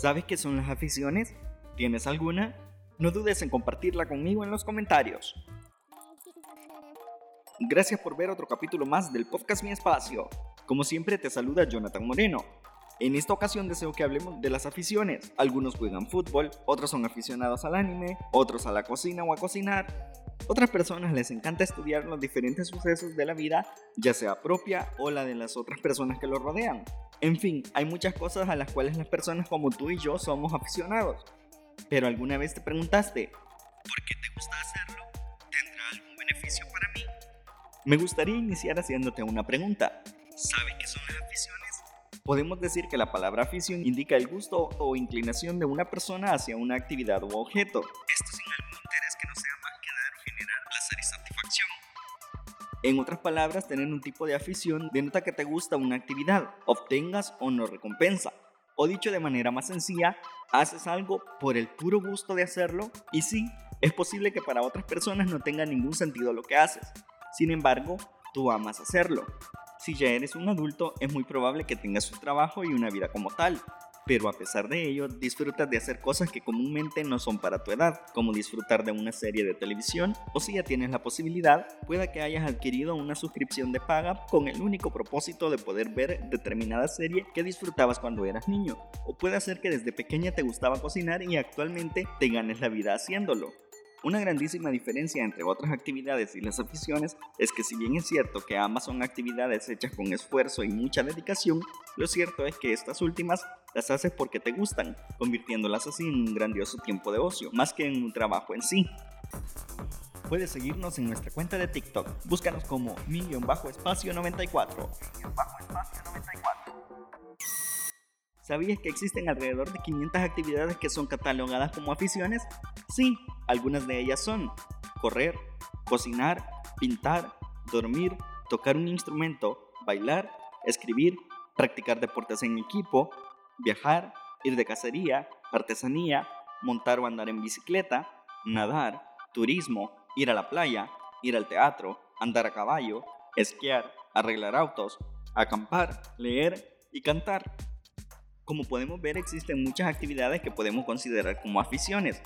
¿Sabes qué son las aficiones? ¿Tienes alguna? No dudes en compartirla conmigo en los comentarios. Gracias por ver otro capítulo más del podcast Mi Espacio. Como siempre te saluda Jonathan Moreno. En esta ocasión deseo que hablemos de las aficiones. Algunos juegan fútbol, otros son aficionados al anime, otros a la cocina o a cocinar. Otras personas les encanta estudiar los diferentes sucesos de la vida, ya sea propia o la de las otras personas que lo rodean. En fin, hay muchas cosas a las cuales las personas como tú y yo somos aficionados. Pero alguna vez te preguntaste, ¿por qué te gusta hacerlo? ¿Tendrá algún beneficio para mí? Me gustaría iniciar haciéndote una pregunta. ¿Sabes qué son las aficiones? Podemos decir que la palabra afición indica el gusto o inclinación de una persona hacia una actividad u objeto. Placer satisfacción. En otras palabras, tener un tipo de afición denota que te gusta una actividad, obtengas o no recompensa. O dicho de manera más sencilla, haces algo por el puro gusto de hacerlo y sí, es posible que para otras personas no tenga ningún sentido lo que haces. Sin embargo, tú amas hacerlo. Si ya eres un adulto, es muy probable que tengas un trabajo y una vida como tal, pero a pesar de ello, disfrutas de hacer cosas que comúnmente no son para tu edad, como disfrutar de una serie de televisión, o si ya tienes la posibilidad, pueda que hayas adquirido una suscripción de paga con el único propósito de poder ver determinada serie que disfrutabas cuando eras niño, o puede ser que desde pequeña te gustaba cocinar y actualmente te ganes la vida haciéndolo. Una grandísima diferencia entre otras actividades y las aficiones es que si bien es cierto que ambas son actividades hechas con esfuerzo y mucha dedicación, lo cierto es que estas últimas las haces porque te gustan, convirtiéndolas así en un grandioso tiempo de ocio, más que en un trabajo en sí. Puedes seguirnos en nuestra cuenta de TikTok. Búscanos como mi-espacio 94. ¿Sabías que existen alrededor de 500 actividades que son catalogadas como aficiones? Sí, algunas de ellas son correr, cocinar, pintar, dormir, tocar un instrumento, bailar, escribir, practicar deportes en equipo, viajar, ir de cacería, artesanía, montar o andar en bicicleta, nadar, turismo, ir a la playa, ir al teatro, andar a caballo, esquiar, arreglar autos, acampar, leer y cantar. Como podemos ver, existen muchas actividades que podemos considerar como aficiones.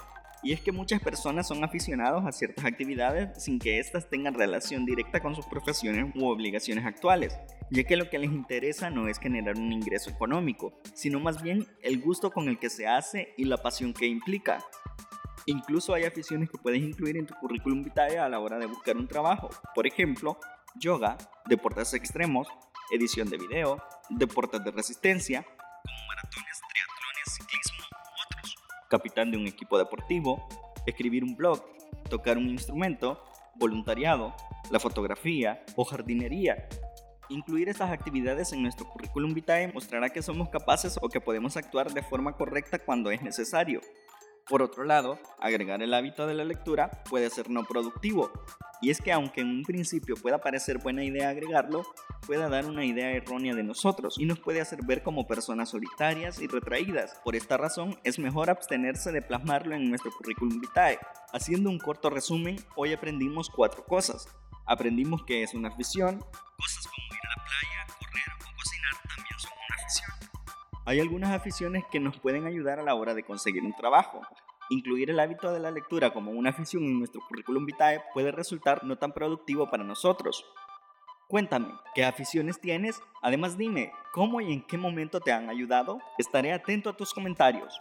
Y es que muchas personas son aficionados a ciertas actividades sin que éstas tengan relación directa con sus profesiones u obligaciones actuales, ya que lo que les interesa no es generar un ingreso económico, sino más bien el gusto con el que se hace y la pasión que implica. Incluso hay aficiones que puedes incluir en tu currículum vitae a la hora de buscar un trabajo, por ejemplo, yoga, deportes extremos, edición de video, deportes de resistencia, capitán de un equipo deportivo, escribir un blog, tocar un instrumento, voluntariado, la fotografía o jardinería. Incluir estas actividades en nuestro currículum vitae mostrará que somos capaces o que podemos actuar de forma correcta cuando es necesario. Por otro lado, agregar el hábito de la lectura puede ser no productivo, y es que aunque en un principio pueda parecer buena idea agregarlo, puede dar una idea errónea de nosotros y nos puede hacer ver como personas solitarias y retraídas. Por esta razón, es mejor abstenerse de plasmarlo en nuestro currículum vitae. Haciendo un corto resumen, hoy aprendimos cuatro cosas. Aprendimos que es una afición, cosas como ir a la playa, correr o cocinar también son una afición hay algunas aficiones que nos pueden ayudar a la hora de conseguir un trabajo. Incluir el hábito de la lectura como una afición en nuestro currículum vitae puede resultar no tan productivo para nosotros. Cuéntame, ¿qué aficiones tienes? Además dime, ¿cómo y en qué momento te han ayudado? Estaré atento a tus comentarios.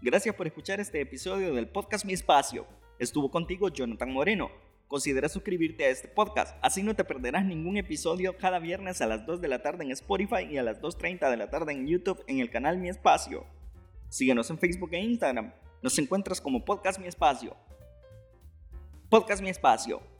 Gracias por escuchar este episodio del podcast Mi Espacio. Estuvo contigo Jonathan Moreno considera suscribirte a este podcast, así no te perderás ningún episodio cada viernes a las 2 de la tarde en Spotify y a las 2.30 de la tarde en YouTube en el canal Mi Espacio. Síguenos en Facebook e Instagram, nos encuentras como Podcast Mi Espacio. Podcast Mi Espacio